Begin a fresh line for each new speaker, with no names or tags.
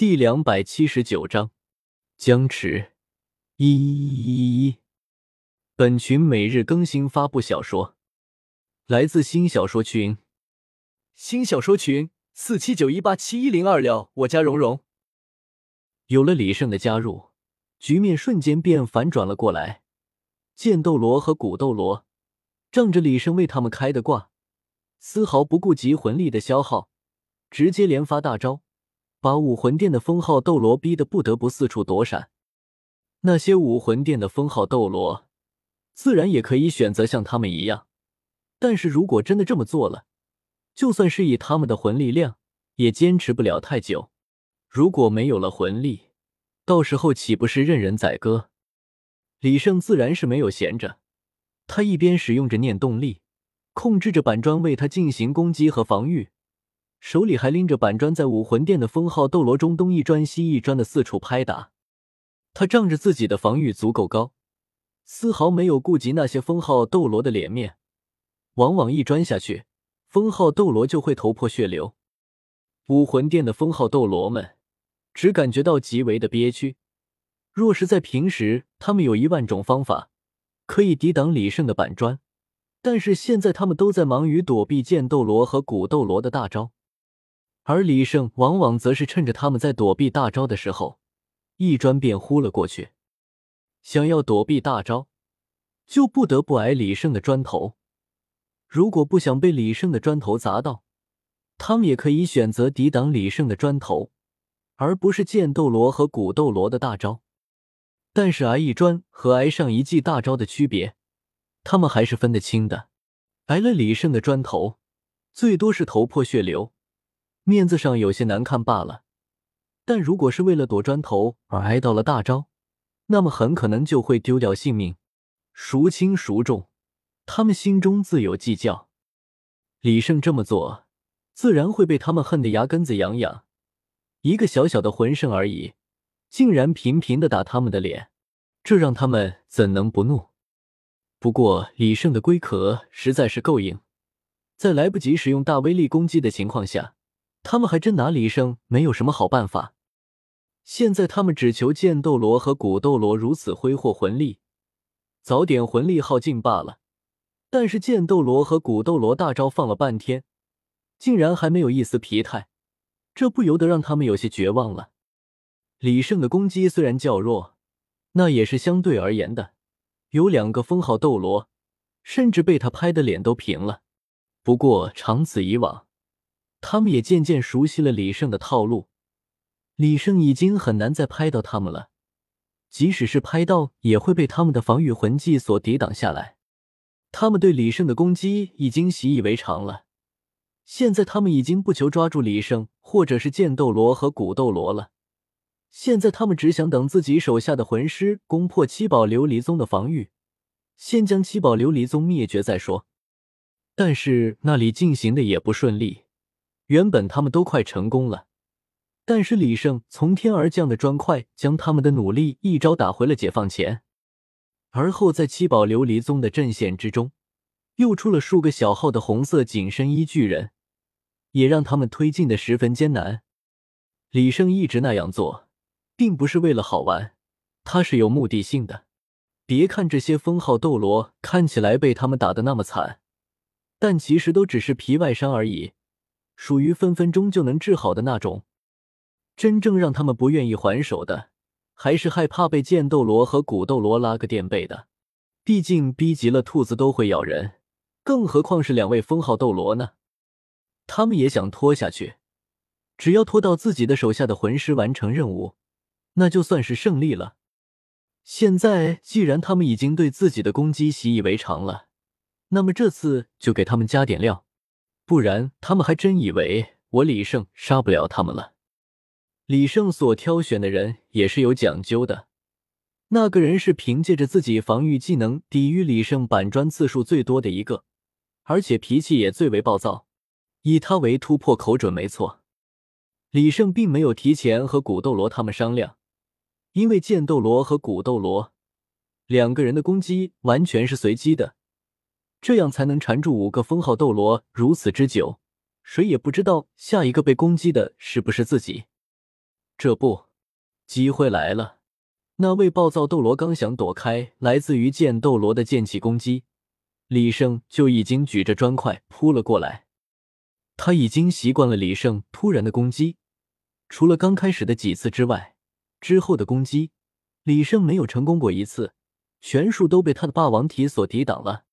第两百七十九章僵持。一一一一，本群每日更新发布小说，来自新小说群，新小说群四七九一八七一零二六。我家蓉蓉有了李胜的加入，局面瞬间便反转了过来。剑斗罗和古斗罗仗着李胜为他们开的挂，丝毫不顾及魂力的消耗，直接连发大招。把武魂殿的封号斗罗逼得不得不四处躲闪。那些武魂殿的封号斗罗，自然也可以选择像他们一样。但是如果真的这么做了，就算是以他们的魂力量，也坚持不了太久。如果没有了魂力，到时候岂不是任人宰割？李胜自然是没有闲着，他一边使用着念动力，控制着板砖为他进行攻击和防御。手里还拎着板砖，在武魂殿的封号斗罗中东一砖西一砖的四处拍打。他仗着自己的防御足够高，丝毫没有顾及那些封号斗罗的脸面。往往一砖下去，封号斗罗就会头破血流。武魂殿的封号斗罗们只感觉到极为的憋屈。若是在平时，他们有一万种方法可以抵挡李胜的板砖，但是现在他们都在忙于躲避剑斗罗和古斗罗的大招。而李胜往往则是趁着他们在躲避大招的时候，一砖便呼了过去。想要躲避大招，就不得不挨李胜的砖头。如果不想被李胜的砖头砸到，他们也可以选择抵挡李胜的砖头，而不是剑斗罗和古斗罗的大招。但是挨一砖和挨上一记大招的区别，他们还是分得清的。挨了李胜的砖头，最多是头破血流。面子上有些难看罢了，但如果是为了躲砖头而挨到了大招，那么很可能就会丢掉性命。孰轻孰重，他们心中自有计较。李胜这么做，自然会被他们恨得牙根子痒痒。一个小小的魂圣而已，竟然频频的打他们的脸，这让他们怎能不怒？不过李胜的龟壳实在是够硬，在来不及使用大威力攻击的情况下。他们还真拿李胜没有什么好办法。现在他们只求剑斗罗和古斗罗如此挥霍魂力，早点魂力耗尽罢了。但是剑斗罗和古斗罗大招放了半天，竟然还没有一丝疲态，这不由得让他们有些绝望了。李胜的攻击虽然较弱，那也是相对而言的。有两个封号斗罗，甚至被他拍的脸都平了。不过长此以往。他们也渐渐熟悉了李胜的套路，李胜已经很难再拍到他们了，即使是拍到，也会被他们的防御魂技所抵挡下来。他们对李胜的攻击已经习以为常了，现在他们已经不求抓住李胜，或者是剑斗罗和古斗罗了。现在他们只想等自己手下的魂师攻破七宝琉璃宗的防御，先将七宝琉璃宗灭绝再说。但是那里进行的也不顺利。原本他们都快成功了，但是李胜从天而降的砖块将他们的努力一招打回了解放前。而后在七宝琉璃宗的阵线之中，又出了数个小号的红色紧身衣巨人，也让他们推进的十分艰难。李胜一直那样做，并不是为了好玩，他是有目的性的。别看这些封号斗罗看起来被他们打的那么惨，但其实都只是皮外伤而已。属于分分钟就能治好的那种。真正让他们不愿意还手的，还是害怕被剑斗罗和古斗罗拉个垫背的。毕竟逼急了，兔子都会咬人，更何况是两位封号斗罗呢？他们也想拖下去，只要拖到自己的手下的魂师完成任务，那就算是胜利了。现在既然他们已经对自己的攻击习以为常了，那么这次就给他们加点料。不然，他们还真以为我李胜杀不了他们了。李胜所挑选的人也是有讲究的，那个人是凭借着自己防御技能抵御李胜板砖次数最多的一个，而且脾气也最为暴躁，以他为突破口准没错。李胜并没有提前和古斗罗他们商量，因为剑斗罗和古斗罗两个人的攻击完全是随机的。这样才能缠住五个封号斗罗如此之久，谁也不知道下一个被攻击的是不是自己。这不，机会来了。那位暴躁斗罗刚想躲开来自于剑斗罗的剑气攻击，李胜就已经举着砖块扑了过来。他已经习惯了李胜突然的攻击，除了刚开始的几次之外，之后的攻击李胜没有成功过一次，全数都被他的霸王体所抵挡了。